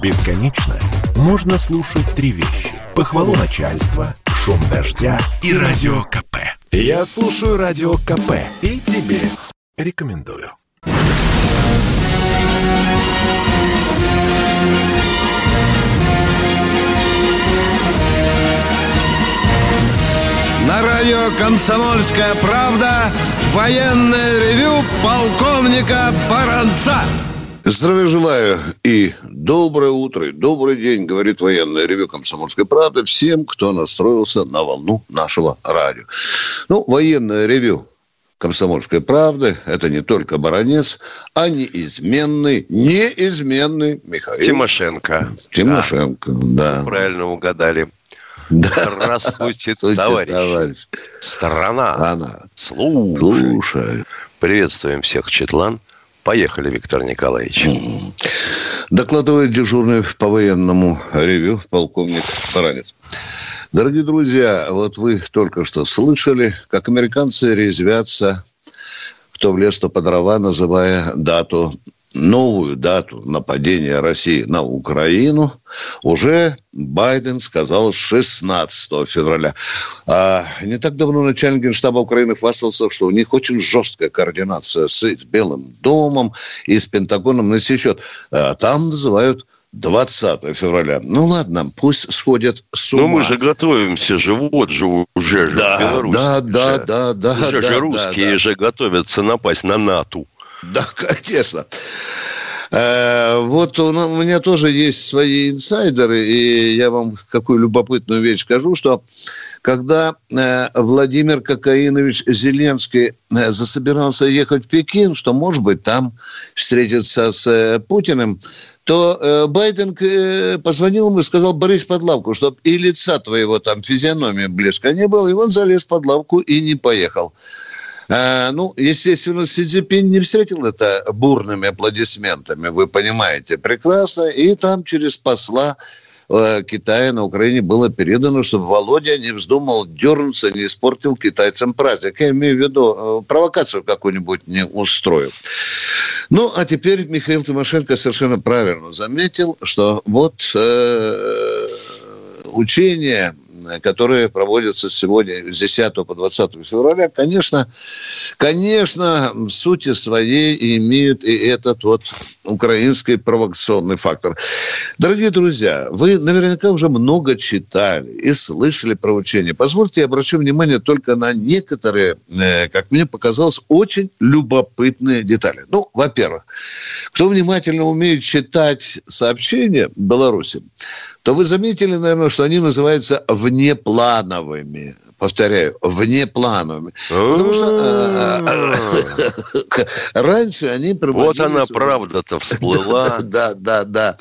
Бесконечно можно слушать три вещи. Похвалу начальства, шум дождя и радио КП. Я слушаю радио КП и тебе рекомендую. На радио «Комсомольская правда» военное ревю полковника Баранца. Здравия желаю и доброе утро, и добрый день, говорит военное ревю «Комсомольской правды» всем, кто настроился на волну нашего радио. Ну, военное ревю «Комсомольской правды» – это не только баронец, а неизменный, неизменный Михаил. Тимошенко. Тимошенко, да. да. Правильно угадали. Да. Здравствуйте, товарищ. товарищ. Страна. Слушай. Слушай. Приветствуем всех, Четлан. Поехали, Виктор Николаевич. Докладывает дежурный по военному ревю полковник Баранец. Дорогие друзья, вот вы только что слышали, как американцы резвятся, кто в лес, то по дрова, называя дату новую дату нападения России на Украину уже Байден сказал 16 февраля. А не так давно начальник генштаба Украины хвастался, что у них очень жесткая координация с, с Белым домом и с Пентагоном на сей счет. А там называют 20 февраля. Ну ладно, пусть сходят с ума. Но мы же готовимся же, вот же уже же да, Беларусь. Да, да, да, да. Уже да, же русские да, да. же готовятся напасть на НАТО. Да, конечно. Э, вот у меня тоже есть свои инсайдеры, и я вам какую любопытную вещь скажу, что когда э, Владимир Кокаинович Зеленский э, засобирался ехать в Пекин, что, может быть, там встретиться с Путиным, то Байден позвонил ему и сказал, Борис под лавку, чтобы и лица твоего там физиономии близко не было, и он залез под лавку и не поехал. А, ну, естественно, Си Цзиньпин не встретил это бурными аплодисментами, вы понимаете прекрасно. И там через посла э, Китая на Украине было передано, чтобы Володя не вздумал дернуться, не испортил китайцам праздник. Я имею в виду, э, провокацию какую-нибудь не устроил. Ну, а теперь Михаил Тимошенко совершенно правильно заметил, что вот э, учение которые проводятся сегодня с 10 по 20 февраля, конечно, конечно, в сути своей имеют и этот вот украинский провокационный фактор. Дорогие друзья, вы наверняка уже много читали и слышали про учения. Позвольте, я обращу внимание только на некоторые, э, как мне показалось, очень любопытные детали. Ну, во-первых, кто внимательно умеет читать сообщения Беларуси, то вы заметили, наверное, что они называются внеплановыми. Повторяю, внеплановыми. Потому что а, а, раньше они Вот она правда-то всплыла. Да, да, да.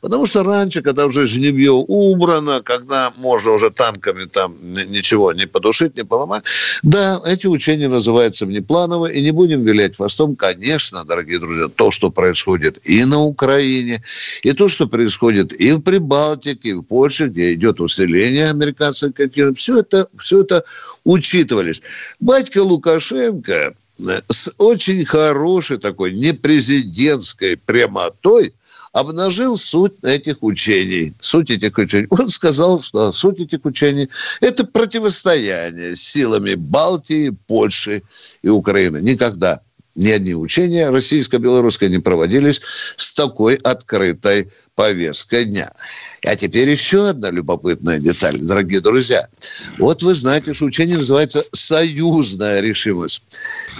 Потому что раньше, когда уже жневье убрано, когда можно уже танками там ничего не подушить, не поломать, да, эти учения называются внеплановые, и не будем вилять хвостом, конечно, дорогие друзья, то, что происходит и на Украине, и то, что происходит и в Прибалтике, и в Польше, где идет усиление континента, все это, все это учитывались. Батька Лукашенко э, с очень хорошей такой непрезидентской прямотой обнажил суть этих учений. Суть этих учений. Он сказал, что суть этих учений – это противостояние силами Балтии, Польши и Украины. Никогда ни одни учения российско-белорусские не проводились с такой открытой повесткой дня. А теперь еще одна любопытная деталь, дорогие друзья. Вот вы знаете, что учение называется «союзная решимость».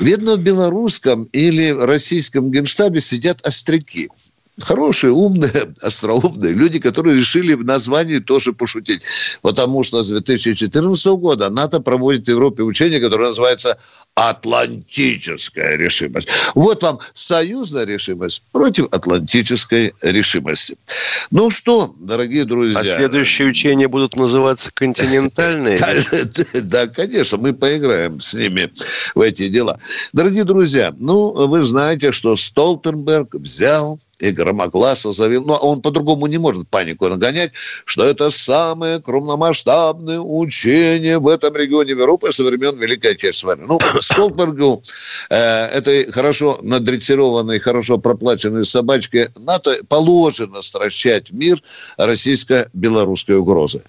Видно, в белорусском или российском генштабе сидят остряки – хорошие, умные, остроумные люди, которые решили в названии тоже пошутить. Потому что с 2014 года НАТО проводит в Европе учение, которое называется «Атлантическая решимость». Вот вам союзная решимость против атлантической решимости. Ну что, дорогие друзья... А следующие учения будут называться «Континентальные»? Да, конечно, мы поиграем с ними в эти дела. Дорогие друзья, ну, вы знаете, что Столтенберг взял и громогласно заявил, но он по-другому не может панику нагонять, что это самое крупномасштабное учение в этом регионе Европы со времен Великой Отечественной войны. Ну, Столтбергу, э, этой хорошо надрессированной, хорошо проплаченной собачке НАТО положено стращать мир российско-белорусской угрозы.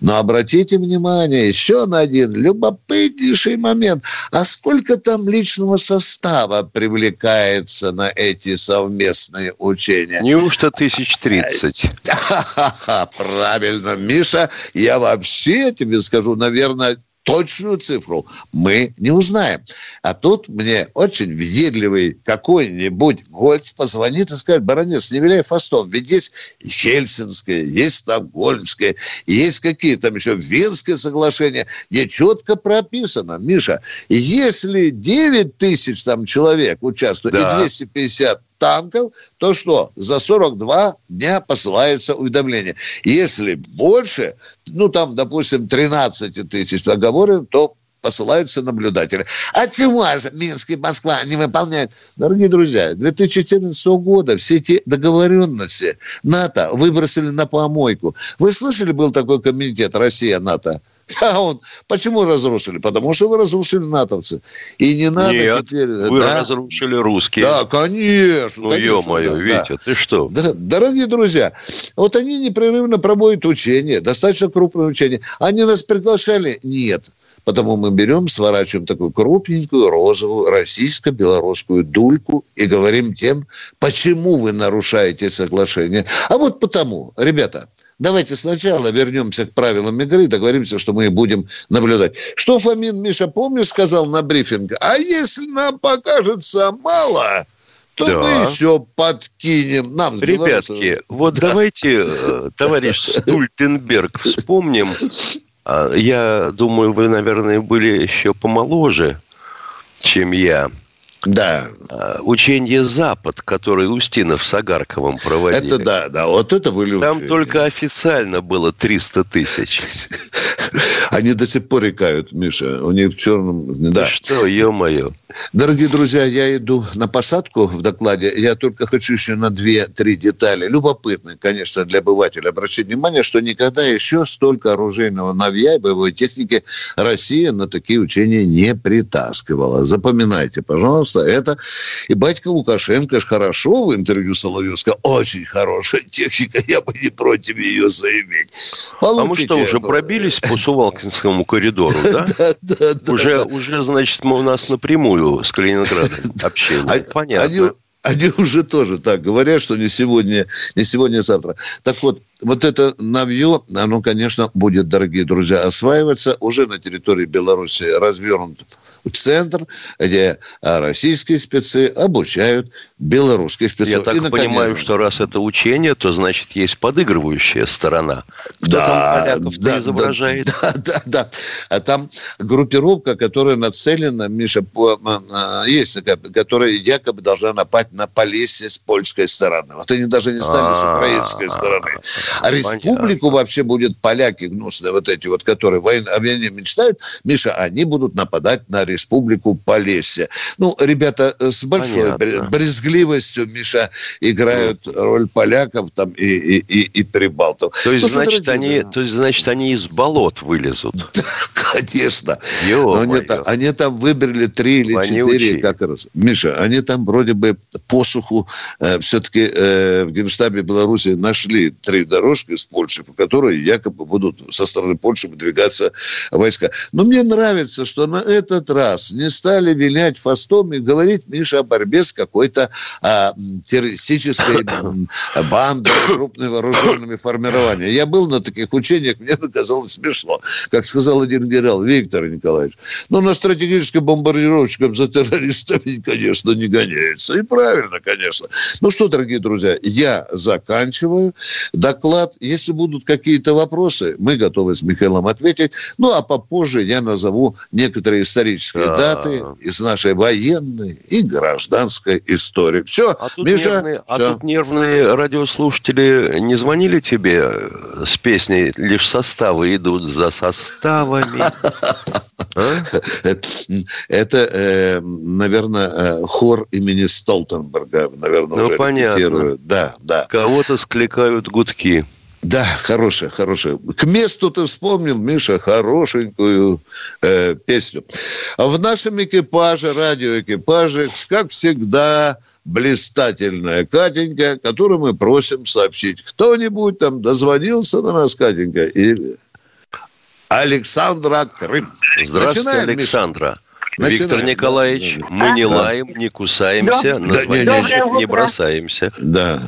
Но обратите внимание еще на один любопытнейший момент. А сколько там личного состава привлекается на эти совместные учения? Неужто тысяч тридцать? Правильно, Миша, я вообще тебе скажу, наверное, точную цифру мы не узнаем. А тут мне очень въедливый какой-нибудь гость позвонит и скажет, баронец, не виляй фастон, ведь есть Хельсинское, есть Стокгольмское, есть какие там еще Венское соглашение, где четко прописано, Миша, если 9 тысяч там человек участвует да. и 250 танков, то что? За 42 дня посылается уведомление. Если больше, ну там, допустим, 13 тысяч договоров, то посылаются наблюдатели. А чего же Минск и Москва не выполняют? Дорогие друзья, 2014 года все эти договоренности НАТО выбросили на помойку. Вы слышали, был такой комитет Россия-НАТО? А он, почему разрушили? Потому что вы разрушили натовцы. И не надо Нет, теперь... вы да? разрушили русские. Да, конечно. Ну, ё-моё, да, Витя, да. ты что? Дорогие друзья, вот они непрерывно проводят учения, достаточно крупные учения. Они нас приглашали? Нет. Потому мы берем, сворачиваем такую крупненькую розовую российско-белорусскую дульку и говорим тем, почему вы нарушаете соглашение. А вот потому, ребята, давайте сначала вернемся к правилам игры, договоримся, что мы будем наблюдать. Что Фомин, Миша, помнишь, сказал на брифинге? А если нам покажется мало, то да. мы еще подкинем. Нам, Ребятки, вот да. давайте, э, товарищ Стультенберг, вспомним я думаю, вы, наверное, были еще помоложе, чем я. Да. А, учение «Запад», который Устинов с Агарковым проводили. Это да, да, вот это были Там только официально было 300 тысяч. Они до сих пор икают, Миша. У них в черном... Да. Что, ё-моё. Дорогие друзья, я иду на посадку в докладе. Я только хочу еще на две-три детали. Любопытные, конечно, для обывателя. Обратить внимание, что никогда еще столько оружейного навья и боевой техники Россия на такие учения не притаскивала. Запоминайте, пожалуйста, это. И батька Лукашенко хорошо в интервью Соловьевска. Очень хорошая техника. Я бы не против ее заиметь. Получите. А мы что, уже пробились по Сувалкинскому коридору, да? Уже, значит, мы у нас напрямую с Калининградом общение. Понятно. Они уже тоже так говорят, что не сегодня, не сегодня, а завтра. Так вот, вот это навье, оно, конечно, будет, дорогие друзья, осваиваться. Уже на территории Беларуси развернут центр, где а, российские спецы обучают белорусских спецов. Я так и, наконец... понимаю, что раз это учение, то значит есть подыгрывающая сторона. Кто да, там да, изображает? Да, да, да. А там группировка, которая нацелена, Миша, по, а, есть, которая якобы должна напасть на Полесье с польской стороны. Вот они даже не стали с украинской стороны. А республику вообще будет поляки гнусные, вот эти вот, которые о войне мечтают, Миша, они будут нападать на республику Полесье. Ну, ребята э, с большой Понятно. брезгливостью, Миша, играют ну. роль поляков там и, и, и, и прибалтов. То есть, ну, значит, дорогие, они, да. то есть, значит, они из болот вылезут? Конечно. Но они, они там выбрали три или четыре, как раз. Миша, они там вроде бы посуху э, все-таки э, в Генштабе Беларуси нашли три дорожки с Польши, по которой якобы будут со стороны Польши выдвигаться войска. Но мне нравится, что на этот раз не стали вилять фастом и говорить, Миша, о борьбе с какой-то а, террористической бандой, крупными вооруженными формированиями. Я был на таких учениях, мне казалось смешно. Как сказал один генерал Виктор Николаевич, ну, на стратегических бомбардировщиков за террористами, конечно, не гоняется. И правильно, конечно. Ну что, дорогие друзья, я заканчиваю доклад. Если будут какие-то вопросы, мы готовы с Михаилом ответить. Ну, а попозже я назову некоторые исторические а даты из нашей военной и гражданской истории. Все, а тут Миша. Нервные, все. А тут нервные радиослушатели не звонили тебе с песней «Лишь составы идут за составами»? А? Это, э, наверное, э, хор имени Столтенберга, наверное, ну, уже понятно. Да, да. Кого-то скликают гудки. Да, хорошая, хорошая. К месту ты вспомнил, Миша, хорошенькую э, песню. В нашем экипаже, радиоэкипаже, как всегда, блистательная Катенька, которую мы просим сообщить. Кто-нибудь там дозвонился на нас, Катенька, или Александра Крым. Здравствуйте, Начинаем, Александра. Миша. Виктор Николаевич, мы не лаем, не кусаемся, на звонящих не бросаемся. Да.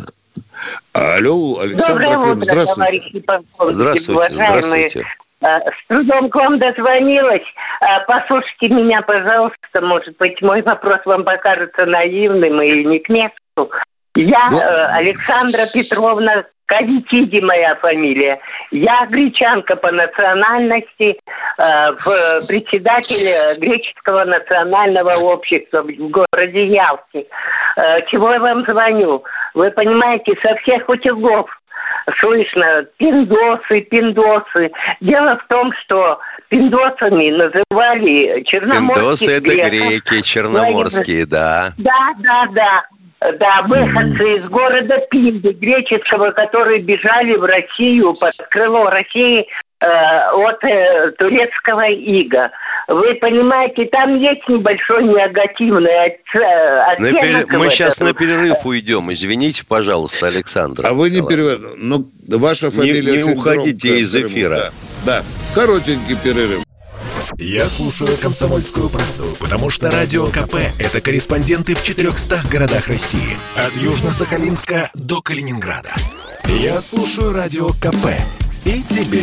Алло, Александр Доброе утро, здравствуйте. товарищи здравствуйте, уважаемые. Здравствуйте. А, с трудом к вам дозвонилась. А, послушайте меня, пожалуйста. Может быть, мой вопрос вам покажется наивным и не к месту. Я ну, э, Александра Петровна Кавитиди моя фамилия. Я гречанка по национальности, э, председатель греческого национального общества в городе Ялте. Э, чего я вам звоню? Вы понимаете, со всех утюгов слышно пиндосы, пиндосы. Дело в том, что пиндосами называли черноморские Пиндосы это греки, черноморские, да. Да, да, да. Да, выходцы из города Пинды, греческого, которые бежали в Россию под крыло России от э, турецкого ига. Вы понимаете, там есть небольшой негативный оттенок. На Мы сейчас на перерыв уйдем. Извините, пожалуйста, Александр. А вы не перерыв. Ну, ваша фамилия Не, не уходите из эфира. Да, да, коротенький перерыв. Я слушаю «Комсомольскую правду», потому что «Радио КП» — это корреспонденты в 400 городах России. От Южно-Сахалинска до Калининграда. Я слушаю «Радио КП» и тебе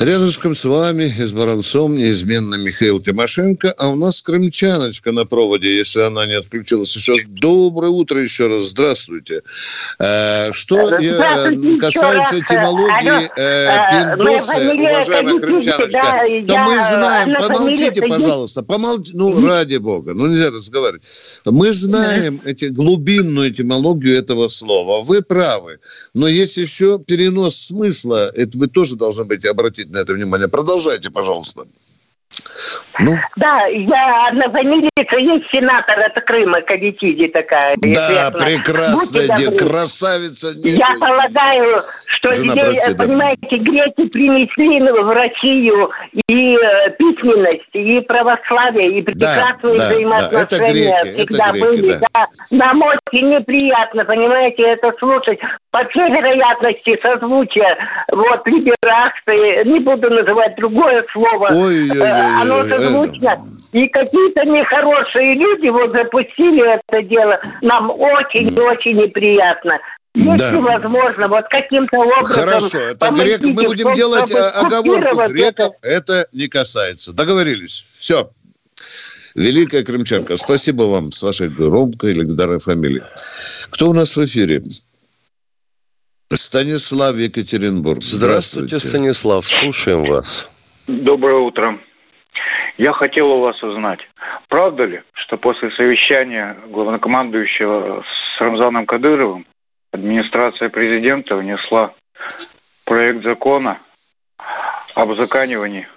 Рядышком с вами и с Баранцом неизменно Михаил Тимошенко, а у нас крымчаночка на проводе, если она не отключилась. Еще раз доброе утро еще раз, здравствуйте. Э, что здравствуйте касается этимологии э, пиндосы, уважаемая крымчаночка, да, то мы знаем, помолчите, пожалуйста, помолчите, ну, ради бога, ну, нельзя разговаривать. Мы знаем эти, глубинную этимологию этого слова, вы правы, но есть еще перенос смысла, это вы тоже должны быть обратить на это внимание. Продолжайте, пожалуйста. Ну? Да, я однофамилица, есть сенатор от Крыма, Кавитиди такая. Да, прекрасная де, красавица. Нет. Я полагаю, что Жена, здесь, прости, понимаете, да. греки принесли в Россию и э, письменность, и православие, и прекрасные да, взаимоотношения да, это всегда это греки, были. Да. Да. Нам очень неприятно, понимаете, это слушать. По всей вероятности, созвучие, вот, либерасты, не буду называть другое слово, Ой, э, оно созвучно. И какие-то нехорошие люди вот запустили это дело. Нам очень-очень неприятно. Если да. возможно, вот каким-то образом... Хорошо, это грек, мы будем делать а, оговорку. Греков это не касается. Договорились. Все. Великая Крымчанка, спасибо вам с вашей громкой легендарной фамилией. Кто у нас в эфире? Станислав Екатеринбург. Здравствуйте, Здравствуйте Станислав. Слушаем вас. Доброе утро. Я хотел у вас узнать, правда ли, что после совещания главнокомандующего с Рамзаном Кадыровым администрация президента внесла проект закона об узаканивании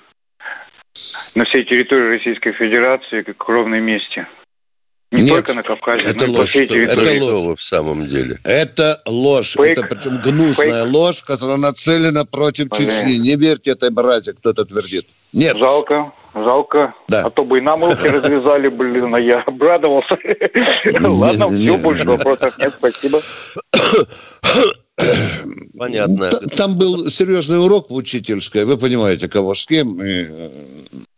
на всей территории Российской Федерации как ровной месте – не Нет, только на Кавказе, это но ложь. и это ложь в самом деле. Это ложь. Фейк. Это причем гнусная Фейк. ложь, которая нацелена против Понятно. Чечни. Не верьте этой мразе, кто это твердит. Нет. Жалко, жалко. Да. А то бы и нам руки развязали, блин, а я обрадовался. Ладно, все, больше вопросов нет, спасибо. Понятно. Там был серьезный урок в учительской. Вы понимаете, кого с кем. И э,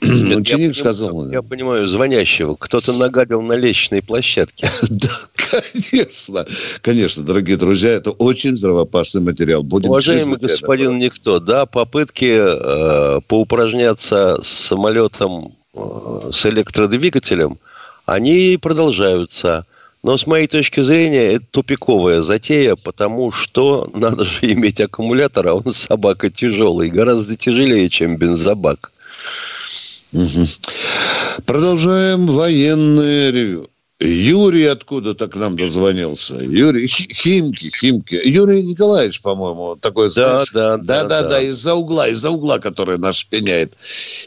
Нет, ученик я сказал. Понимаю, я понимаю, звонящего. Кто-то нагадил на лестничной площадке. Да, конечно. Конечно, дорогие друзья, это очень взрывоопасный материал. Будем Уважаемый господин Никто, да, попытки э, поупражняться с самолетом э, с электродвигателем, они продолжаются. Но с моей точки зрения, это тупиковая затея, потому что надо же иметь аккумулятор, а он собака тяжелый, гораздо тяжелее, чем бензобак. Продолжаем военное ревю. Юрий откуда-то к нам дозвонился. Юрий Химки, Химки. Юрий Николаевич, по-моему, такой, да, да, да, да, да, да, из-за угла, из-за угла, который нас пеняет.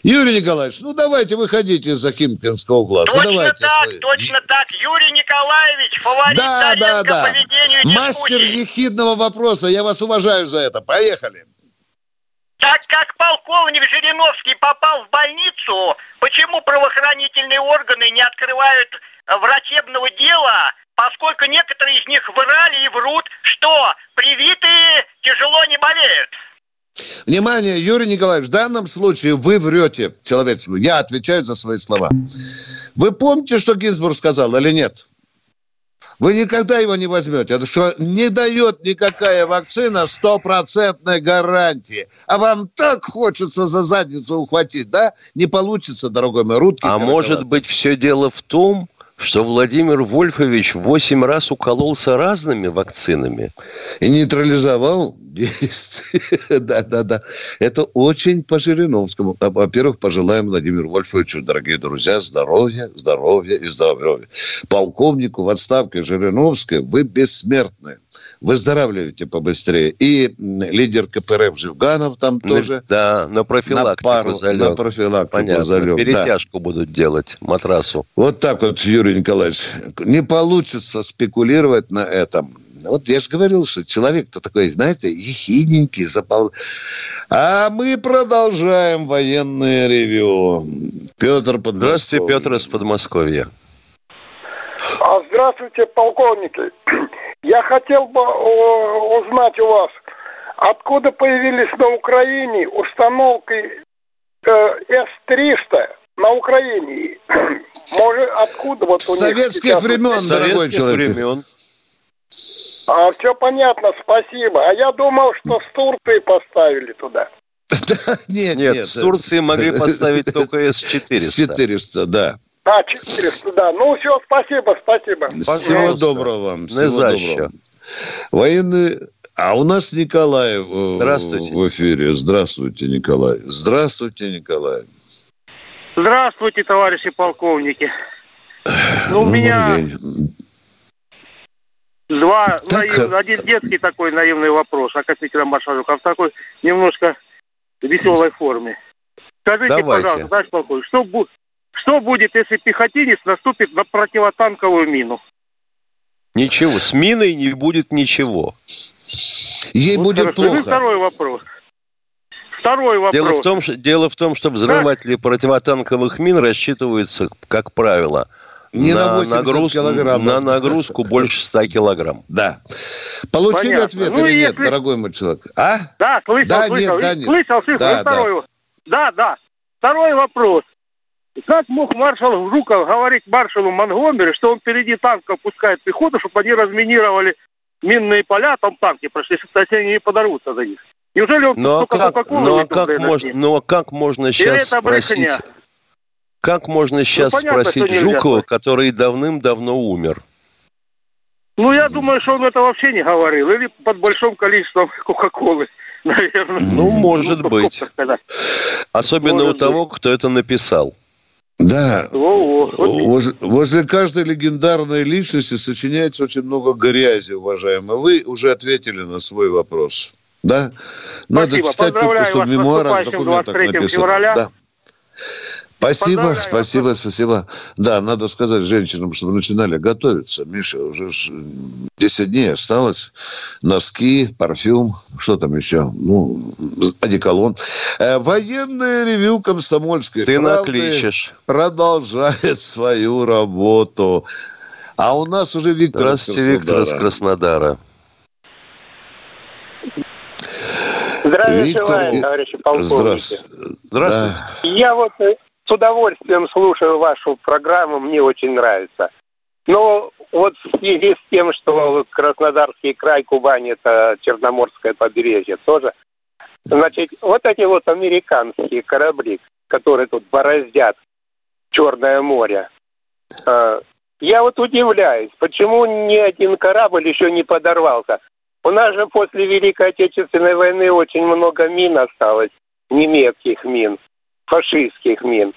Юрий Николаевич, ну давайте выходите из-за Химкинского угла. Точно Задавайте так, свои. точно так. Юрий Николаевич, фаворит да, да, да. по ведению Мастер ехидного вопроса. Я вас уважаю за это. Поехали. Так как полковник Жириновский попал в больницу, почему правоохранительные органы не открывают врачебного дела, поскольку некоторые из них врали и врут, что привитые тяжело не болеют. Внимание, Юрий Николаевич, в данном случае вы врете человечеству. Я отвечаю за свои слова. Вы помните, что Гинзбург сказал или нет? Вы никогда его не возьмете. Это что не дает никакая вакцина стопроцентной гарантии. А вам так хочется за задницу ухватить, да? Не получится, дорогой мой, Рудки. А может быть, все дело в том, что Владимир Вольфович восемь раз укололся разными вакцинами. И нейтрализовал действие. да, да, да. Это очень по Жириновскому. А, во-первых, пожелаем Владимиру Вольфовичу, дорогие друзья, здоровья, здоровья и здоровья. Полковнику в отставке Жириновской вы бессмертны. Выздоравливайте побыстрее. И лидер КПРФ Живганов там тоже. Да, на профилактику на пару, залег. На профилактику Понятно. залег. Перетяжку да. будут делать, матрасу. Вот так вот, Юрий Николаевич. Не получится спекулировать на этом. Вот я же говорил, что человек-то такой, знаете, ехидненький, запал. А мы продолжаем военное ревю. Петр Подмосковье. Здравствуйте, Петр из Подмосковья. А, здравствуйте, полковники. Я хотел бы узнать у вас, откуда появились на Украине установки э, С-300 на Украине? Может, откуда вот у Советских них времен, дорогой человек. времен. А, все понятно, спасибо. А я думал, что с Турции поставили туда. Нет, нет, с Турции могли поставить только С-400. С-400, да. А, 400, да. Ну, все, спасибо, спасибо. Всего доброго вам. Всего доброго. Военный... А у нас Николай э, Здравствуйте. в эфире. Здравствуйте, Николай. Здравствуйте, Николай. Здравствуйте, товарищи полковники. Ну, у ну, меня два наив... один детский такой наивный вопрос относительно маршрута, а в такой немножко веселой форме. Скажите, Давайте. пожалуйста, товарищ полковник, что, бу... что будет, если пехотинец наступит на противотанковую мину? Ничего, с миной не будет ничего. Ей вот будет хорошо. плохо. И второй вопрос. Второй вопрос. Дело в том, что, дело в том, что взрыватели противотанковых мин рассчитываются, как правило, не на, на 80 нагруз... килограмм. На нагрузку больше 100 килограмм. Да. Получили Понятно. ответ ну, или если... нет, дорогой мой человек? А? Да, слышал, да, слышал. Нет, да, нет. Слышал, слышал. Да, да. Второй... да, да. Второй вопрос. Как мог маршал Жуков говорить маршалу Монгомери, что он впереди танков пускает пехоту, чтобы они разминировали минные поля, там танки прошли, кстати, они не подорвутся за них? Неужели он но только как, но как можно, но как можно сейчас спросить... Как можно сейчас ну, понятно, спросить Жукова, который давным-давно умер? Ну, я думаю, что он это вообще не говорил. Или под большим количеством Кока-Колы, наверное. Ну, может ну, быть. Особенно может у того, быть. кто это написал. Да. Возле, возле каждой легендарной личности сочиняется очень много грязи, уважаемые. Вы уже ответили на свой вопрос. Да? Надо Спасибо. читать только, что в мемуарах, документах написано. Февраля. Да. Спасибо, спасибо, спасибо. Да, надо сказать женщинам, чтобы начинали готовиться. Миша, уже 10 дней осталось. Носки, парфюм, что там еще? Ну, одеколон. Э, военное ревю комсомольской Ты накличешь. продолжает свою работу. А у нас уже Виктор Здравствуйте, Виктор из Краснодара. Здравия Виктор... желаю, товарищи полковники. Здравствуйте. Здравствуйте. Да. Я вот э, с удовольствием слушаю вашу программу, мне очень нравится. Но вот в связи с тем, что Краснодарский край, Кубань – это Черноморское побережье тоже, значит, вот эти вот американские корабли, которые тут бороздят Черное море, э, я вот удивляюсь, почему ни один корабль еще не подорвался. У нас же после Великой Отечественной войны очень много мин осталось, немецких мин, фашистских мин.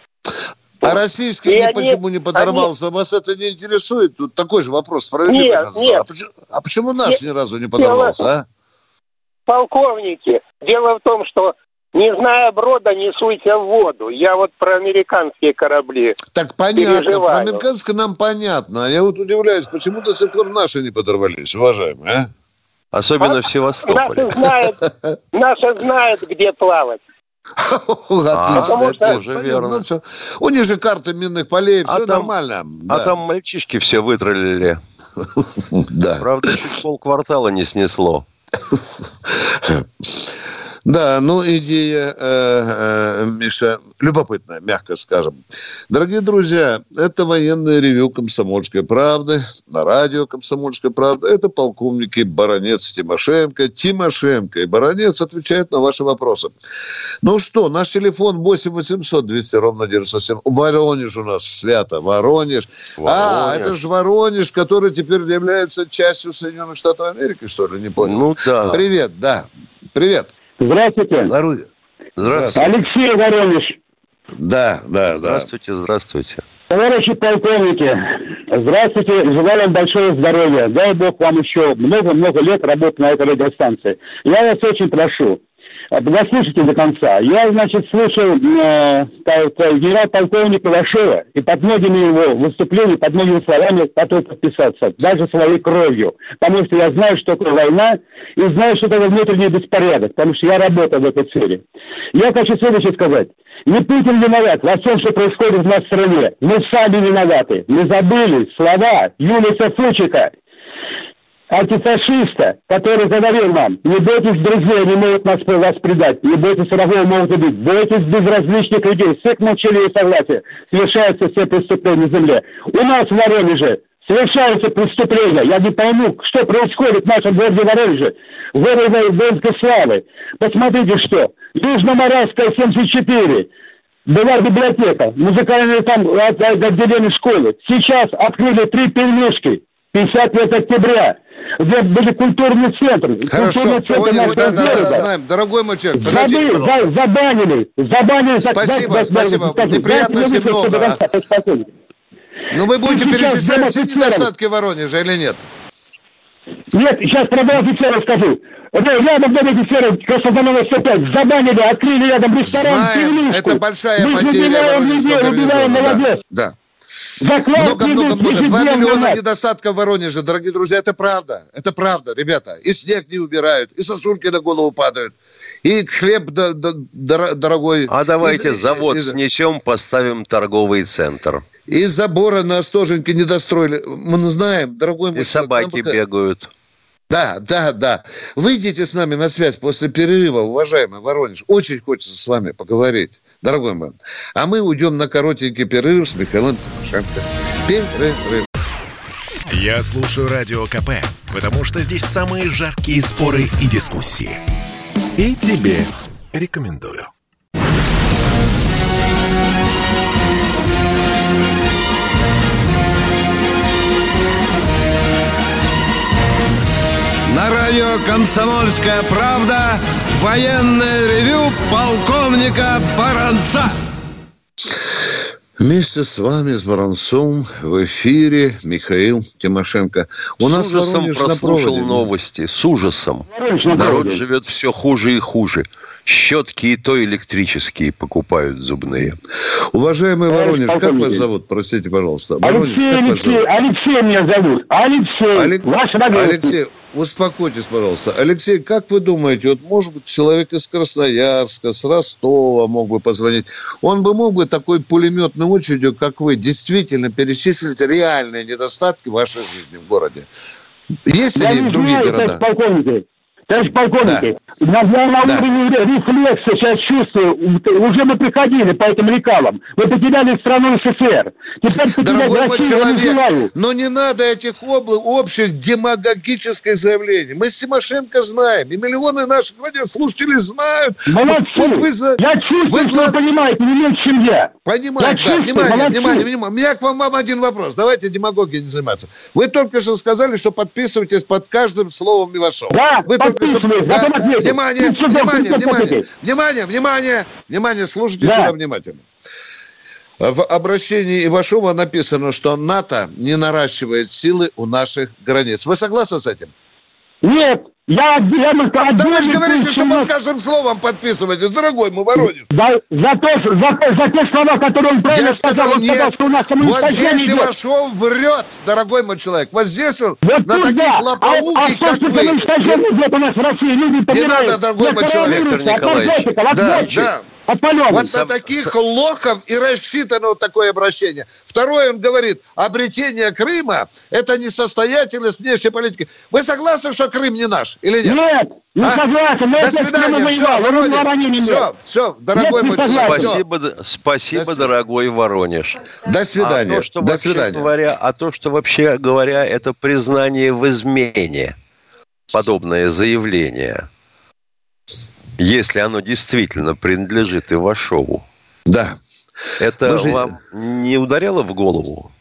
А российский и почему они, не подорвался? Они... Вас это не интересует? Тут такой же вопрос справедливый. Нет, нет. А почему, а почему наш нет. ни разу не подорвался, Дело... а? Полковники, дело в том, что не зная брода, не суйся в воду. Я вот про американские корабли Так понятно, переживаю. про американское нам понятно. А я вот удивляюсь, почему до сих пор наши не подорвались, уважаемые, а? Особенно а, в Севастополе. Наша знает, наша знает, где плавать. Отлично, а, уже верно. Ну, У них же карты минных полей, а все нормально. А там мальчишки все вытроллили. Да. Правда, чуть полквартала не снесло. Да, ну идея, э, э, Миша, любопытная, мягко скажем. Дорогие друзья, это военное ревю «Комсомольской правды» на радио «Комсомольская правда». Это полковники Баронец Тимошенко. Тимошенко и Баронец отвечают на ваши вопросы. Ну что, наш телефон 8 800 200 ровно 97. Воронеж у нас свято. Воронеж. А, Воронеж. А, это же Воронеж, который теперь является частью Соединенных Штатов Америки, что ли? Не понял. Ну да. Привет, да. Привет. Здравствуйте. Здравствуйте. Алексей Воронеж. Да, да, да. Здравствуйте, здравствуйте. Товарищи полковники, здравствуйте, желаю вам большого здоровья. Дай Бог вам еще много-много лет работать на этой радиостанции. Я вас очень прошу, Дослушайте до конца. Я, значит, слушал э, генерал-полковника Вашева, и под многими его выступлениями, под многими словами готов подписаться, даже своей кровью. Потому что я знаю, что такое война, и знаю, что такое внутренний беспорядок, потому что я работаю в этой сфере. Я хочу следующее сказать. Не Путин виноват во всем, что происходит в нашей стране. Мы сами виноваты. Мы забыли слова Юлиса Фучика антифашиста, который говорил нам, не бойтесь друзей, они могут нас, вас предать, не бойтесь врагов, могут убить, бойтесь безразличных людей, с их молчаливого согласия совершаются все преступления на земле. У нас в Воронеже совершаются преступления. Я не пойму, что происходит в нашем городе Воронеже, в городе воинской славы. Посмотрите, что. Южно-Моравская, 74. Была библиотека, музыкальные там отделение школы. Сейчас открыли три пельмешки. 50 лет октября где были культурные центры. Хорошо, культурные центры понял, да, да, да, знаем. Дорогой мой человек, подождите, Забыли, за, забанили, забанили. Спасибо, так, спасибо, так, неприятностей много. А? Ну вы будете перечислять все недостатки Воронежа или нет? Нет, сейчас про офицера скажу. Рядом дом офицеров Краснодарного 105. Забанили, открыли рядом ресторан. Знаем, это большая потеря Воронежского гарнизона. Да, да. Много-много-много. Два миллиона недостатков в Воронеже, дорогие друзья, это правда. Это правда, ребята. И снег не убирают, и сосульки на голову падают, и хлеб дорогой. А давайте и, завод и, снесем, поставим торговый центр. И забора на Остоженке не достроили. Мы знаем, дорогой мой И собаки бегают. Да, да, да. Выйдите с нами на связь после перерыва, уважаемый Воронеж. Очень хочется с вами поговорить, дорогой мой. А мы уйдем на коротенький перерыв с Михаилом Тимошенко. Перерыв. Я слушаю Радио КП, потому что здесь самые жаркие споры и дискуссии. И тебе рекомендую. На радио «Комсомольская правда» военное ревю полковника Баранца. Вместе с вами, с Баранцом, в эфире Михаил Тимошенко. У с нас ужасом Воронеж прослушал на новости. С ужасом. Народ живет все хуже и хуже. Щетки и то электрические покупают зубные. Уважаемый Воронеж, как вас зовут? Простите, пожалуйста. Воронеж, Алексей, Алексей, Алексей меня зовут. Алексей, Алек... ваш Алексей, успокойтесь, пожалуйста. Алексей, как вы думаете, вот может быть человек из Красноярска, с Ростова мог бы позвонить, он бы мог бы такой пулеметной очередью, как вы, действительно перечислить реальные недостатки вашей жизни в городе? Есть Я ли другие знаю, города? Полковник, Товарищ полковники, да. на, на да. уровне рефлекса сейчас чувствую, уже мы приходили по этим лекалам. Мы потеряли страну СССР. Теперь потеряли Россию, человек, но не надо этих обл- общих демагогических заявлений. Мы с Тимошенко знаем, и миллионы наших радиослушателей знают. Молодцы. Вот, вы, я чувствую, вы, что вы понимаете, не меньше, чем я. Понимаю, да. Чувствую, внимание, молодцы. внимание, внимание. У меня к вам, один вопрос. Давайте демагогией не заниматься. Вы только что сказали, что подписываетесь под каждым словом Левашова. Да, вы только да. Внимание, внимание, внимание, внимание, внимание, внимание, слушайте да. сюда внимательно. В обращении Ивашова написано, что НАТО не наращивает силы у наших границ. Вы согласны с этим? Нет, я, я мы а да вы же говорите, что под каждым словом подписываетесь, дорогой мой Воронеж. За, за, то, за, за те слова, которые он правильно я сказал, сказал, нет, сказал, что у нас вот здесь. Ивашов врет, дорогой мой человек. Вот здесь он вот на таких да. лопоухих, а, а как вы. Идет у нас в России, люди не надо, дорогой мой человек. Виктор Николаевич. Да, да. Опаленный. Вот на таких лохов и рассчитано вот такое обращение. Второе, он говорит, обретение Крыма – это несостоятельность внешней политики. Вы согласны, что Крым не наш или нет? Нет, не а? согласен. До свидания. Все, Воронеж. Все, все, дорогой нет, мой человек. Спасибо, спасибо До дорогой Воронеж. До свидания. А то, что До свидания. Говоря, а то, что вообще говоря, это признание в измене, подобное заявление – если оно действительно принадлежит Ивашову. Да. Это же... вам не ударяло в голову?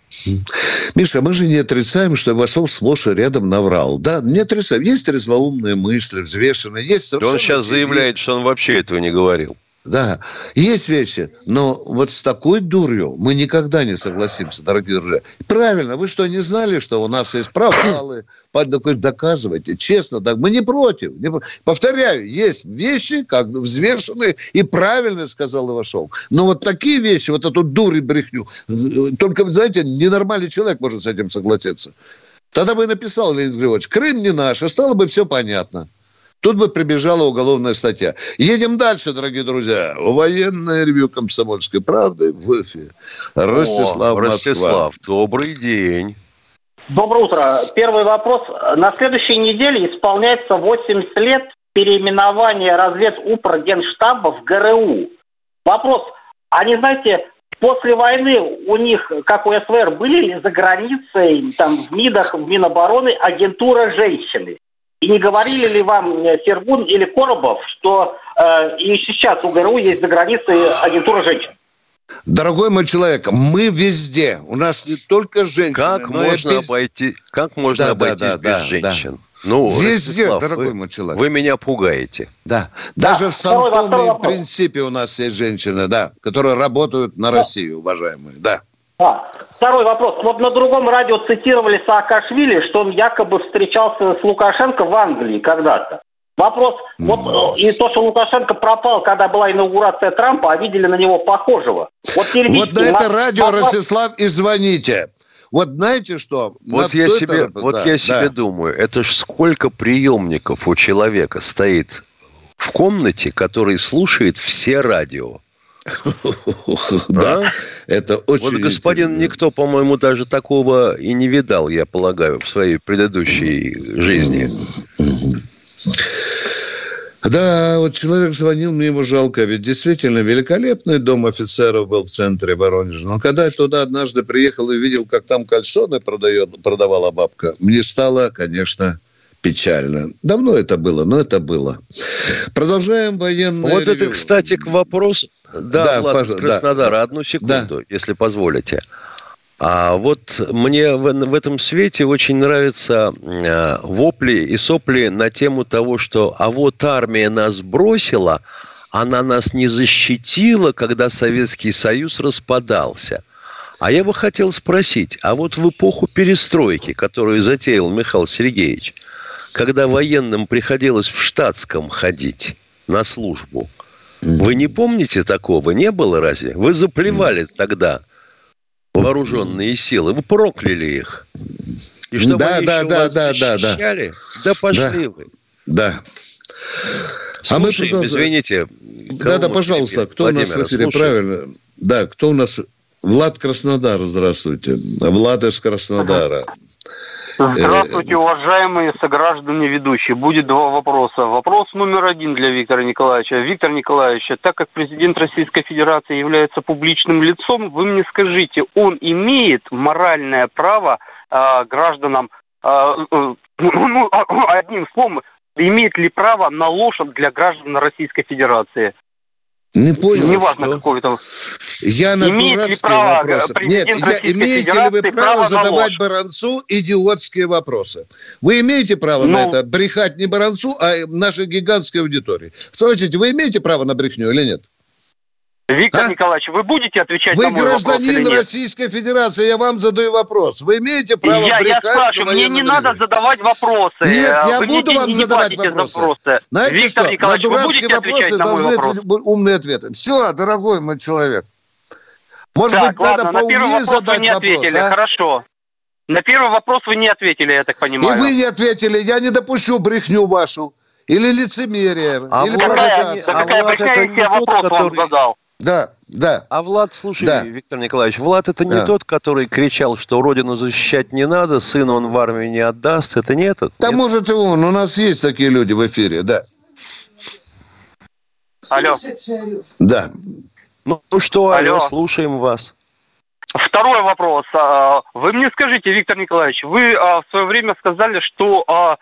Миша, мы же не отрицаем, что Ивашов сплошь и рядом наврал. Да, не отрицаем. Есть трезвоумные мысли, взвешенные. Есть Он сейчас заявляет, что он вообще этого не говорил. Да, есть вещи, но вот с такой дурью мы никогда не согласимся, дорогие друзья. Правильно, вы что, не знали, что у нас есть провалы? Доказывайте, честно, так мы не против. Не, повторяю, есть вещи, как взвешенные и правильные, сказал Ивашов. Но вот такие вещи, вот эту дурь и брехню, только, знаете, ненормальный человек может с этим согласиться. Тогда бы и написал Леонид Григорьевич, Крым не наш, и стало бы все понятно. Тут бы прибежала уголовная статья. Едем дальше, дорогие друзья. Военное ревью «Комсомольской правды» в эфире. Ростислав, О, Ростислав, добрый день. Доброе утро. Первый вопрос. На следующей неделе исполняется 80 лет переименования разведупра Генштаба в ГРУ. Вопрос. Они, знаете, после войны у них, как у СВР, были за границей, там, в МИДах, в Минобороны агентура женщины. И не говорили ли вам э, Сергун или Коробов, что э, и сейчас у ГРУ есть за границей агентура женщин? Дорогой мой человек, мы везде. У нас не только женщины. Как можно без... обойти? Как можно да, обойти да, да, без женщин? Да. Ну, везде, Ростислав, дорогой вы, мой человек. Вы меня пугаете. Да. Даже да. в Сан-Томе в принципе у нас есть женщины, да, которые работают на да. Россию, уважаемые. Да. А, второй вопрос. Вот на другом радио цитировали Саакашвили, что он якобы встречался с Лукашенко в Англии когда-то. Вопрос, вот э, и то, что Лукашенко пропал, когда была инаугурация Трампа, а видели на него похожего. Вот, вот на это радио, вопрос... Ростислав, и звоните. Вот знаете что? Вот я себе, это, вот да, я себе да. думаю, это ж сколько приемников у человека стоит в комнате, который слушает все радио. Да, это очень... Вот господин никто, по-моему, даже такого и не видал, я полагаю, в своей предыдущей жизни. Да, вот человек звонил, мне его жалко, ведь действительно великолепный дом офицеров был в центре Воронежа. Но когда я туда однажды приехал и видел, как там кальсоны продает, продавала бабка, мне стало, конечно, печально. Давно это было, но это было. Продолжаем военное Вот ревю. это, кстати, к вопросу. Да, да Влад из Краснодара. Да. Одну секунду, да. если позволите. А вот мне в, в этом свете очень нравятся э, вопли и сопли на тему того, что а вот армия нас бросила, она нас не защитила, когда Советский Союз распадался. А я бы хотел спросить, а вот в эпоху перестройки, которую затеял Михаил Сергеевич, когда военным приходилось в штатском ходить на службу. Вы не помните такого? Не было разве? Вы заплевали тогда вооруженные силы, вы прокляли их. И чтобы да, они да, да, да, да, да. Да пошли да. вы. Да. Слушаем, а мы продолжаем. извините. Да, да, пожалуйста, кто Владимир, у нас в эфире? Слушаем. Правильно. Да, кто у нас? Влад Краснодар, здравствуйте. Влад из Краснодара. Ага. Здравствуйте, уважаемые сограждане ведущие. Будет два вопроса. Вопрос номер один для Виктора Николаевича. Виктор Николаевич, так как президент Российской Федерации является публичным лицом, вы мне скажите, он имеет моральное право э, гражданам, э, э, ну, одним словом, имеет ли право на лошадь для граждан Российской Федерации? Не понял. Неважно, что... какой там. Я на Имеет ли право вопросы. Нет, я, имеете ли вы право, право задавать Баранцу идиотские вопросы? Вы имеете право ну... на это брехать не Баранцу, а нашей гигантской аудитории? Скажите, вы имеете право на брехню или нет? Виктор а? Николаевич, вы будете отвечать вы на мой вопрос? Вы гражданин Российской Федерации, я вам задаю вопрос. Вы имеете право я, брехать? Я спрашиваю, мне не надо задавать вопросы. Нет, я вы буду вам задавать вопросы. вопросы. Знаете Виктор что, Николаевич, на дурацкие вопросы должны быть умные ответы. Все, дорогой мой человек. Может так, быть, ладно, надо поумнее задать вы не вопрос, ответили, а? хорошо. На первый вопрос вы не ответили, я так понимаю. И вы не ответили, я не допущу брехню вашу. Или лицемерие. А или какая, да какая брехня, вопрос тот, который... вам задал? Да, да. А Влад, слушай, да. Виктор Николаевич, Влад это не да. тот, который кричал, что родину защищать не надо, сына он в армию не отдаст, это не этот? Да нет? может и он, у нас есть такие люди в эфире, да. Алло. Да. Ну, ну что, алло, алло, слушаем вас. Второй вопрос. А, вы мне скажите, Виктор Николаевич, вы а, в свое время сказали, что а,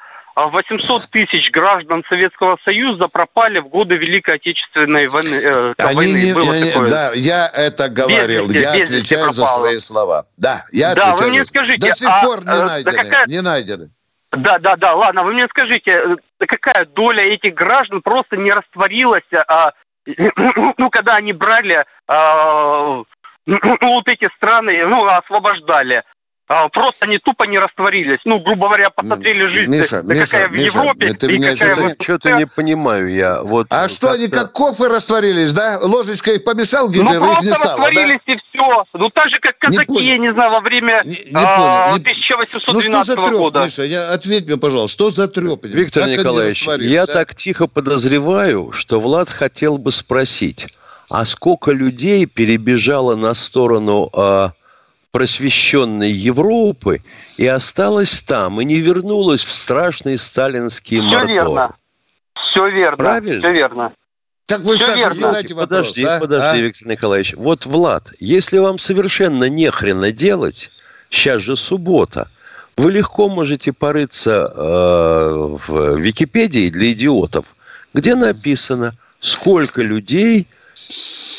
800 а тысяч граждан Советского Союза пропали в годы Великой Отечественной войны. Э, Они войны. Не, Было не, такое. Да, я это говорил. Без я без отвечаю за свои слова. Да, я да, отвечаю. вы мне скажите, До сих а, пор не э, найдены. Да какая... Не найдены. Да, да, да, ладно, вы мне скажите, э, какая доля этих граждан просто не растворилась, а, ну, когда они брали а, ну, вот эти страны, ну, освобождали. А, просто они тупо не растворились. Ну, грубо говоря, посмотрели жизнь. Миша, да Миша, какая Миша, в Европе ты и меня какая что-то, что-то не понимаю я. Вот а что, они как кофе растворились, да? Ложечкой их помешал Гитлер, ну, их не стало, растворились да? и все. Ну, так же, как казаки, не я не знаю, во время не, не а, 1812 ну, что за треп, года. Миша, я, ответь мне, пожалуйста, что за треп? Виктор как Николаевич, я а? так тихо подозреваю, что Влад хотел бы спросить, а сколько людей перебежало на сторону... А, просвещенной Европы и осталась там, и не вернулась в страшные сталинские Все мордоры. верно. Все верно. Правильно? Все верно. Так вы Все верно. задайте вопрос, Подожди, а? подожди, а? Виктор Николаевич. Вот, Влад, если вам совершенно нехрена делать, сейчас же суббота, вы легко можете порыться э, в Википедии для идиотов, где написано, сколько людей –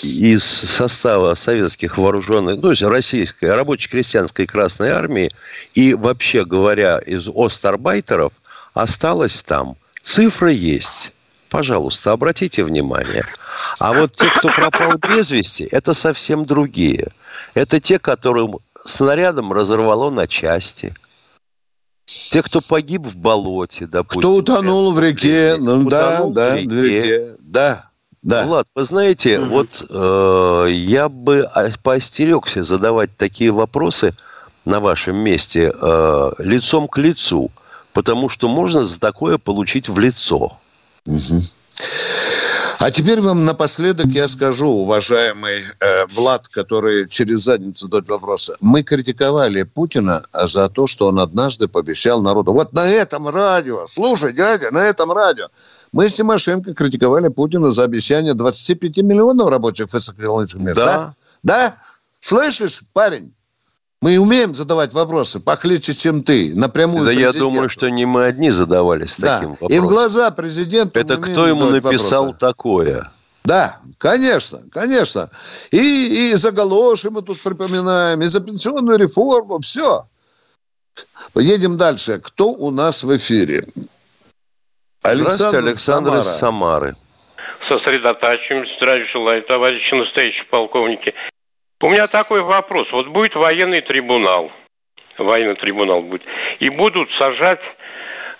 из состава советских вооруженных, то есть российской, рабоче-крестьянской Красной Армии и, вообще говоря, из остарбайтеров осталось там. Цифры есть. Пожалуйста, обратите внимание. А вот те, кто пропал без вести, это совсем другие. Это те, которым снарядом разорвало на части. Те, кто погиб в болоте, допустим. Кто утонул в реке, ну да, да, в реке, да. Да. Влад, вы знаете, угу. вот э, я бы поостерегся задавать такие вопросы на вашем месте э, лицом к лицу, потому что можно за такое получить в лицо. Угу. А теперь вам напоследок я скажу, уважаемый э, Влад, который через задницу задает вопросы. Мы критиковали Путина за то, что он однажды пообещал народу. Вот на этом радио, слушай, дядя, на этом радио мы с Тимошенко критиковали Путина за обещание 25 миллионов рабочих высокотехнологичных мест. Да. да? Да? Слышишь, парень? Мы умеем задавать вопросы похлеще, чем ты, напрямую Да я думаю, что не мы одни задавались да. таким вопросом. И в глаза президенту Это кто ему написал вопросы. такое? Да, конечно, конечно. И, и за галоши мы тут припоминаем, и за пенсионную реформу, все. Едем дальше. Кто у нас в эфире? Александр, Александр из Самары. Сосредотачиваемся. Здравия желаю, товарищи настоящие полковники. У меня такой вопрос. Вот будет военный трибунал, военный трибунал будет, и будут сажать,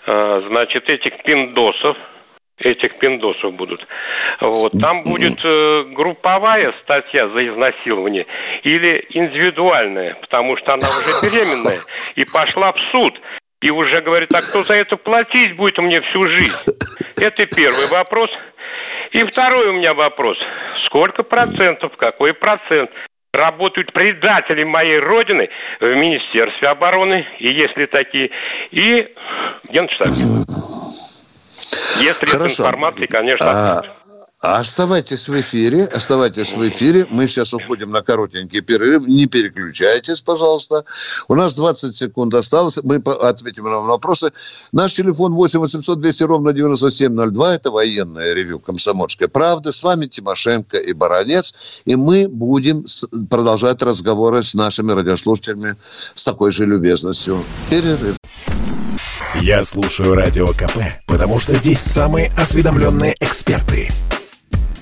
э, значит, этих пиндосов, этих пиндосов будут. Вот. Там будет э, групповая статья за изнасилование или индивидуальная, потому что она уже беременная и пошла в суд. И уже говорит, а кто за это платить будет мне всю жизнь? Это первый вопрос. И второй у меня вопрос. Сколько процентов, какой процент работают предатели моей родины в Министерстве обороны, и если такие, и в Генштабе. Есть информации, конечно, а, Оставайтесь в эфире, оставайтесь в эфире. Мы сейчас уходим на коротенький перерыв. Не переключайтесь, пожалуйста. У нас 20 секунд осталось. Мы ответим на вопросы. Наш телефон 8 800 200 ровно 9702. Это военное ревю «Комсомольской правды». С вами Тимошенко и Баранец. И мы будем продолжать разговоры с нашими радиослушателями с такой же любезностью. Перерыв. Я слушаю Радио КП, потому что здесь самые осведомленные эксперты –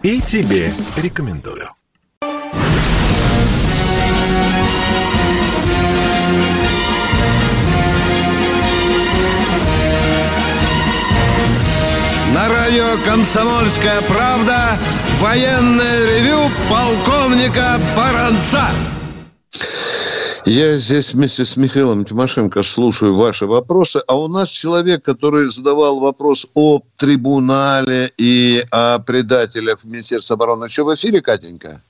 и тебе рекомендую. На радио «Комсомольская правда» военное ревю полковника Баранца. Я здесь вместе с Михаилом Тимошенко слушаю ваши вопросы, а у нас человек, который задавал вопрос о трибунале и о предателях в Министерстве обороны. Еще в эфире, Катенька?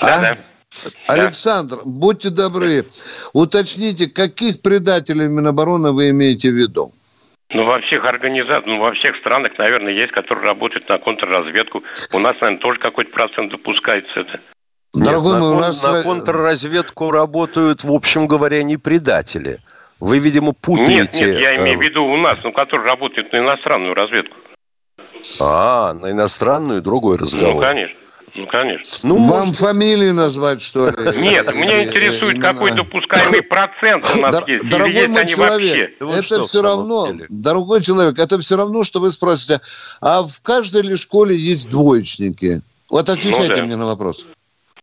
Да, а? да. Александр, будьте добры, уточните, каких предателей Минобороны вы имеете в виду? Ну, во всех организациях, ну, во всех странах, наверное, есть, которые работают на контрразведку. У нас, наверное, тоже какой-то процент допускается это. Дорогой Нет, мой, на, у нас... на контрразведку работают, в общем говоря, не предатели. Вы, видимо, путаете... Нет, нет, я имею в виду у нас, ну, который работает на иностранную разведку. А, на иностранную другой разговор. Ну, конечно. Ну, конечно. Ну, Вам может... фамилии назвать, что ли? Нет, меня интересует, какой допускаемый процент у нас есть. Дорогой мой человек, это все равно, дорогой человек, это все равно, что вы спросите, а в каждой ли школе есть двоечники? Вот отвечайте ну мне на вопрос.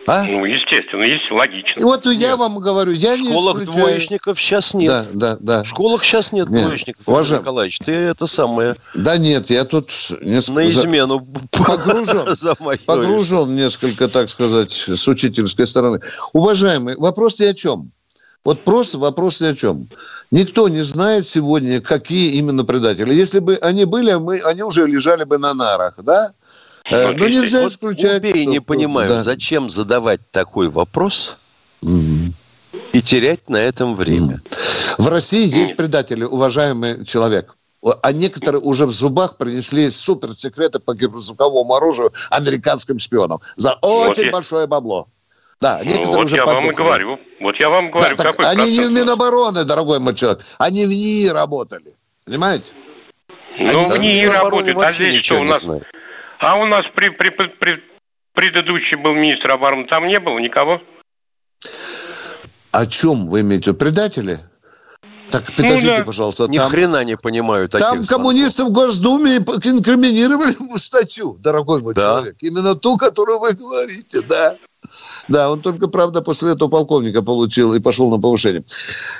А? Ну, естественно, есть логично. И вот нет. я вам говорю, я не В школах исключаю... двоечников сейчас нет. Да, да, да. В школах сейчас нет, нет. двоечников, Уважаем... Николаевич. Ты это самое... Да нет, я тут... Несколько... На измену погружен, погружен несколько, так сказать, с учительской стороны. Уважаемый, вопрос о чем? Вот просто вопрос о чем. Никто не знает сегодня, какие именно предатели. Если бы они были, мы, они уже лежали бы на нарах, да? Э, ну, нельзя вот исключать. Убей, не понимаю, да. зачем задавать такой вопрос угу. и терять на этом время. В России есть предатели, уважаемый человек. А некоторые уже в зубах принесли суперсекреты по гиперзвуковому оружию американским шпионам за очень вот большое я... бабло. Да, ну, некоторые ну, вот уже я вам и говорю. Вот я вам говорю, да, какой Они процент? не в Минобороны, дорогой мой человек. Они в НИИ работали. Понимаете? Ну, в НИИ работают. А здесь что у нас? Знает. А у нас при, при, при, предыдущий был министр обороны, там не было никого. О чем вы имеете? Предатели? Так, ну подождите, ну, да. пожалуйста. Ни там, хрена не понимаю таких Там коммунисты в Госдуме инкриминировали статью, дорогой мой да. человек. Именно ту, которую вы говорите, да. Да, он только, правда, после этого полковника получил и пошел на повышение.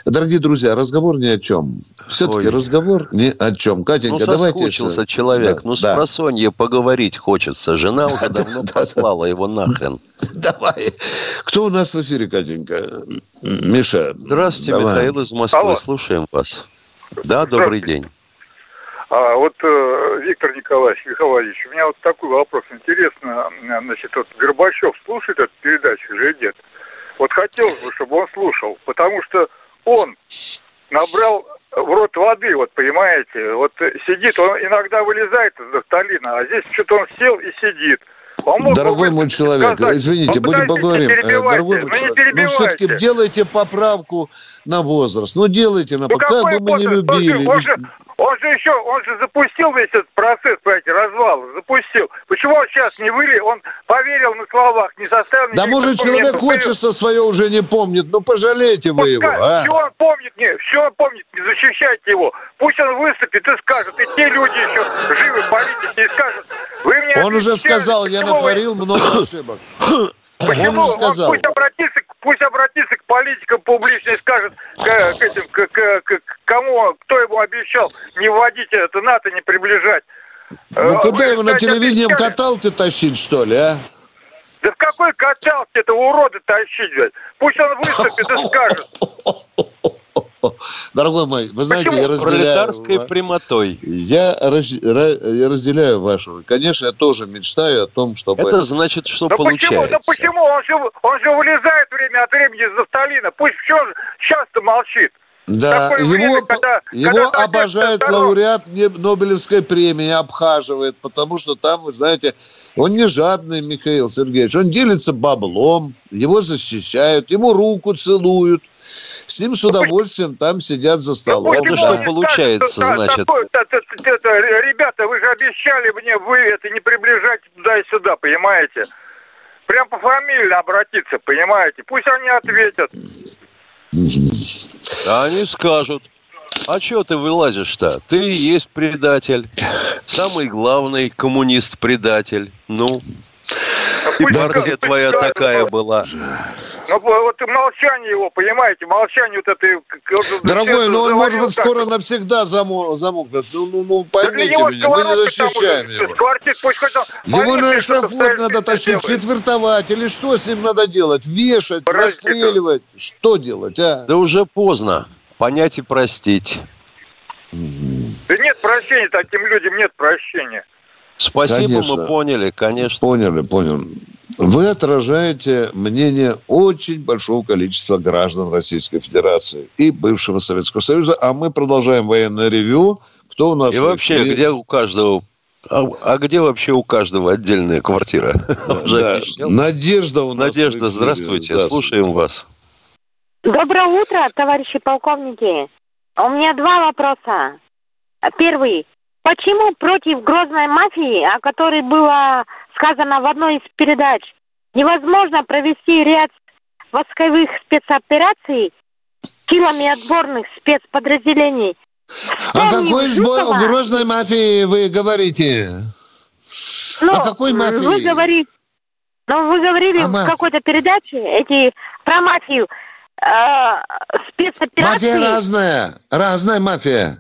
Дорогие друзья, разговор ни о чем. Все-таки Ой. разговор ни о чем. Катенька, ну, давайте... соскучился человек. Да, ну, с да. просонья поговорить хочется. Жена уже давно послала его нахрен. Давай. Кто у нас в эфире, Катенька? Миша. Здравствуйте, Михаил из Москвы. Слушаем вас. Да, добрый день. А вот, э, Виктор Николаевич Михайлович, у меня вот такой вопрос. Интересно, значит, вот Горбачев слушает эту передачу или нет? Вот хотелось бы, чтобы он слушал, потому что он набрал в рот воды, вот понимаете, вот сидит, он иногда вылезает из нафталина, а здесь что-то он сел и сидит. Дорогой мой человек, сказать, извините, будем поговорим. Э, дорогой мой человек, ну все-таки делайте поправку на возраст. Ну делайте, на ну, как бы мы не любили. Он же, он же еще, он же запустил весь этот процесс, понимаете, развал, запустил. Почему он сейчас не выли, он поверил на словах, не составил Да может человек отчество свое уже не помнит, ну пожалейте вы его, а? Все он помнит, не, все он помнит, не защищайте его. Пусть он выступит и скажет, и те люди еще живы, политики, и скажут, вы мне Он уже сказал, я натворил много ошибок. Почему? Он сказал. Пусть обратится, пусть обратится к политикам публично и скажет к, к этим, к, к, к, кому, кто ему обещал не вводить это НАТО, не приближать. Ну, куда его на телевидении в каталке тащить, что ли, а? Да в какой каталке это уроды тащить, блядь? Пусть он выступит и скажет. Дорогой мой, вы знаете, Почему? я разделяю... Пролетарской прямотой. Я, раз, я разделяю вашу. Конечно, я тоже мечтаю о том, чтобы... Это значит, что да получается. Почему? Да почему? Он же, он же вылезает время от времени из-за Сталина. Пусть все часто молчит. Да, его, время, когда, его когда обожает лауреат Нобелевской премии, обхаживает, потому что там, вы знаете, он не жадный, Михаил Сергеевич, он делится баблом, его защищают, ему руку целуют, с ним с удовольствием там сидят за столом. Это да. что получается, да, значит? ребята, вы же обещали мне, вы это не приближать туда и сюда, понимаете? Прям по фамилии обратиться, понимаете? Пусть они ответят. Они скажут. А чего ты вылазишь-то? Ты и есть предатель. Самый главный коммунист-предатель. Ну, и партия твоя такая была. Ну, вот молчание его, понимаете, молчание вот это... Дорогой, ну он, может быть, скоро навсегда замокнет. Ну, ну, ну поймите меня, мы не защищаем его. Его на эшафот надо тащить, четвертовать, или что с ним надо делать? Вешать, расстреливать? Что делать, а? Да уже поздно. Понять и простить. Да нет прощения, таким людям нет прощения. Спасибо, конечно. мы поняли, конечно. Поняли, поняли. Вы отражаете мнение очень большого количества граждан Российской Федерации и бывшего Советского Союза, а мы продолжаем военное ревю. Кто у нас? И вообще, эфире? где у каждого а, а где вообще у каждого отдельная квартира? Да, Надежда у нас. Надежда, здравствуйте, да. слушаем вас. Доброе утро, товарищи полковники. У меня два вопроса. Первый. Почему против грозной мафии, о которой было сказано в одной из передач, невозможно провести ряд восковых спецопераций силами отборных спецподразделений? О какой Жукова, грозной мафии вы говорите? Ну, о какой мафии? Вы говорите, ну, вы говорили а в какой-то передаче эти про мафию. Э, спецоперации. Мафия разная, разная мафия.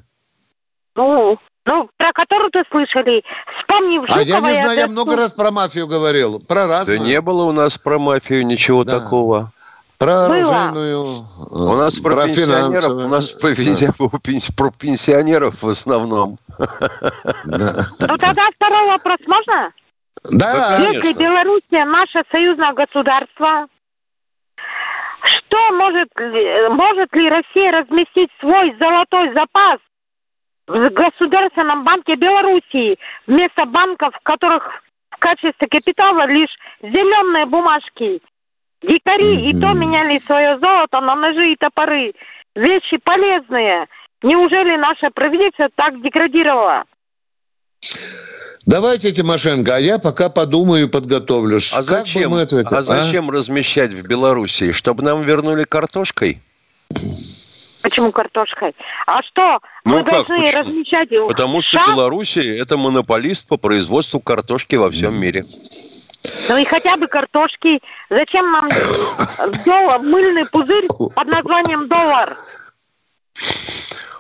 Ну, ну, про которую ты слышали. Вспомни Жукова А я не знаю, я много раз про мафию говорил. Про разную. Да не было у нас про мафию ничего да. такого. Про оружейную, у нас про, про пенсионеров, у нас про, да. про пенсионеров в основном. Да. Ну тогда второй вопрос можно? Да. Если Белоруссия наше союзное государство, что может, может ли Россия разместить свой золотой запас в Государственном банке Белоруссии вместо банков, в которых в качестве капитала лишь зеленые бумажки. Дикари и то меняли свое золото на ножи и топоры. Вещи полезные. Неужели наше правительство так деградировало? Давайте, Тимошенко, а я пока подумаю и подготовлюсь. А зачем, мы это, а, а зачем размещать в Белоруссии? Чтобы нам вернули картошкой? Почему картошкой? А что? Ну, Мы как, должны почему? размещать его. Потому что Шаг? Белоруссия – это монополист по производству картошки во всем мире. Ну и хотя бы картошки. Зачем нам доллар, мыльный пузырь под названием доллар?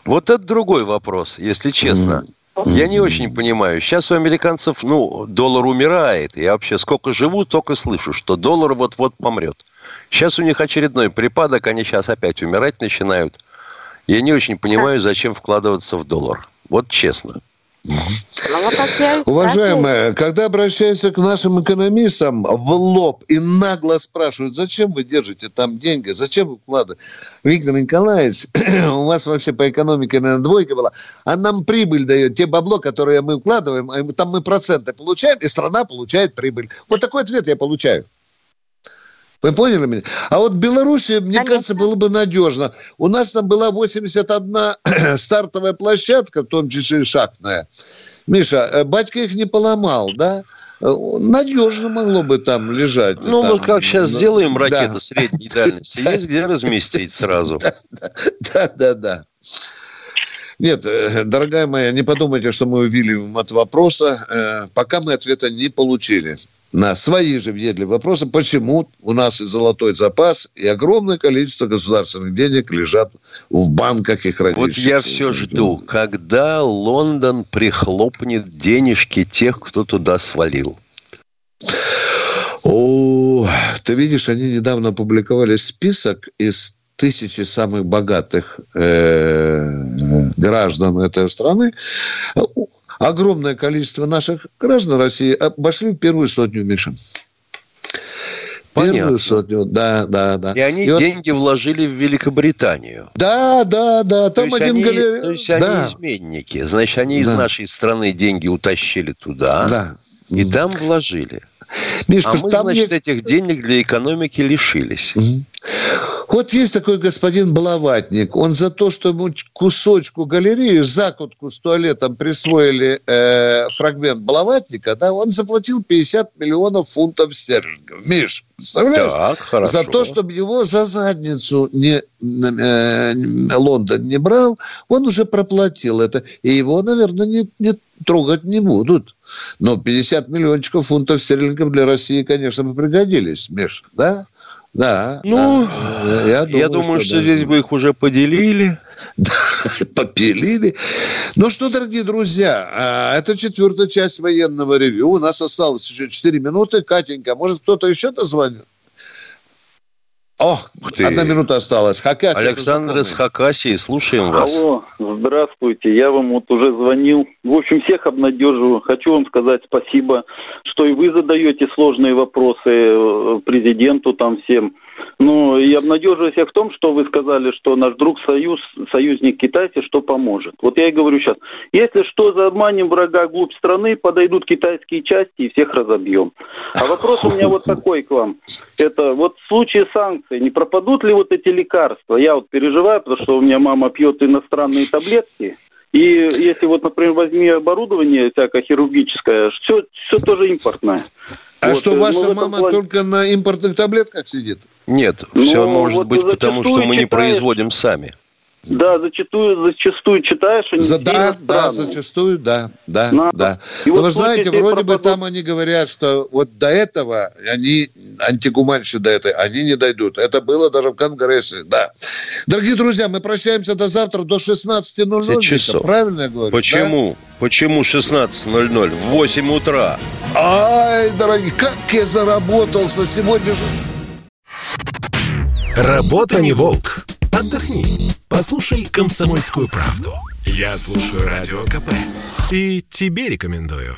Вот это другой вопрос, если честно. Я не очень понимаю. Сейчас у американцев, ну, доллар умирает. Я вообще сколько живу, только слышу, что доллар вот-вот помрет. Сейчас у них очередной припадок, они сейчас опять умирать начинают. Я не очень понимаю, зачем вкладываться в доллар. Вот честно. Ну, Уважаемые, когда обращаются к нашим экономистам в лоб и нагло спрашивают, зачем вы держите там деньги, зачем вы вкладываете? Виктор Николаевич, у вас вообще по экономике, наверное, двойка была, а нам прибыль дает, те бабло, которые мы вкладываем, а там мы проценты получаем, и страна получает прибыль. Вот такой ответ я получаю. Вы поняли меня? А вот Белоруссия, мне Конечно. кажется, было бы надежно. У нас там была 81 стартовая площадка, в том числе и шахтная. Миша, э, батька их не поломал, да? Э, надежно могло бы там лежать. Ну, там. вот как сейчас ну, сделаем ракеты да. средней дальности, есть где разместить сразу. Да, да, да. Нет, э, дорогая моя, не подумайте, что мы увидели от вопроса. Пока мы ответа не получили на свои же въедливые вопросы, почему у нас и золотой запас, и огромное количество государственных денег лежат в банках и хранилищах. Вот я все жду, когда Лондон прихлопнет денежки тех, кто туда свалил. О, ты видишь, они недавно опубликовали список из тысячи самых богатых э, граждан этой страны, огромное количество наших граждан России обошли первую сотню Миша. Понятно. Первую сотню, да, да, да. И они и деньги вот... вложили в Великобританию. Да, да, да. Там то один они, галер... То есть они да. изменники. Значит, они из нашей страны деньги утащили туда. Да. И там вложили. Миш, а мы, там значит, есть... этих денег для экономики лишились. Вот есть такой господин Блаватник. Он за то, что ему кусочку галереи, закутку с туалетом присвоили э, фрагмент Блаватника, да, он заплатил 50 миллионов фунтов стерлингов. Миш, представляешь? Так, хорошо. За то, чтобы его за задницу не, э, Лондон не брал, он уже проплатил это. И его, наверное, не, не трогать не будут. Но 50 миллиончиков фунтов стерлингов для России, конечно, бы пригодились, Миш, да? Да. Ну, да. я думаю, я думаю что, что да. здесь бы их уже поделили. Попилили. Ну что, дорогие друзья, а, это четвертая часть военного ревю. У нас осталось еще 4 минуты. Катенька, может, кто-то еще дозвонит? Ох, одна минута осталась. Хакасия. Александр из Хакасии, слушаем вас. Алло, здравствуйте. Я вам вот уже звонил. В общем, всех обнадеживаю. Хочу вам сказать спасибо, что и вы задаете сложные вопросы э, президенту, там всем. Ну, и обнадеживаю всех в том, что вы сказали, что наш друг союз, союзник китайцы, что поможет. Вот я и говорю сейчас, если что, за обманем врага глубь страны, подойдут китайские части и всех разобьем. А вопрос у меня вот такой к вам. Это вот в случае санкций, не пропадут ли вот эти лекарства? Я вот переживаю, потому что у меня мама пьет иностранные таблетки, и если вот, например, возьми оборудование всякое хирургическое, все, все тоже импортное. А вот, что э, ваша ну, мама плане... только на импортных таблетках сидит? Нет, ну, все может вот быть потому, что мы не производим сами. Да, зачастую, зачастую читаешь, они За, Да, да, зачастую, да, да, Надо. да. И Но вот вы знаете, вроде бы там они говорят, что вот до этого они, антигуманщи до этой, они не дойдут. Это было даже в Конгрессе, да. Дорогие друзья, мы прощаемся до завтра, до 16.00. Часов. Правильно я говорю? Почему? Да? Почему 16.00? В 8 утра. Ай, дорогие, как я заработался сегодня же. Работа не волк. Отдохни. Послушай «Комсомольскую правду». Я слушаю Радио КП. И тебе рекомендую.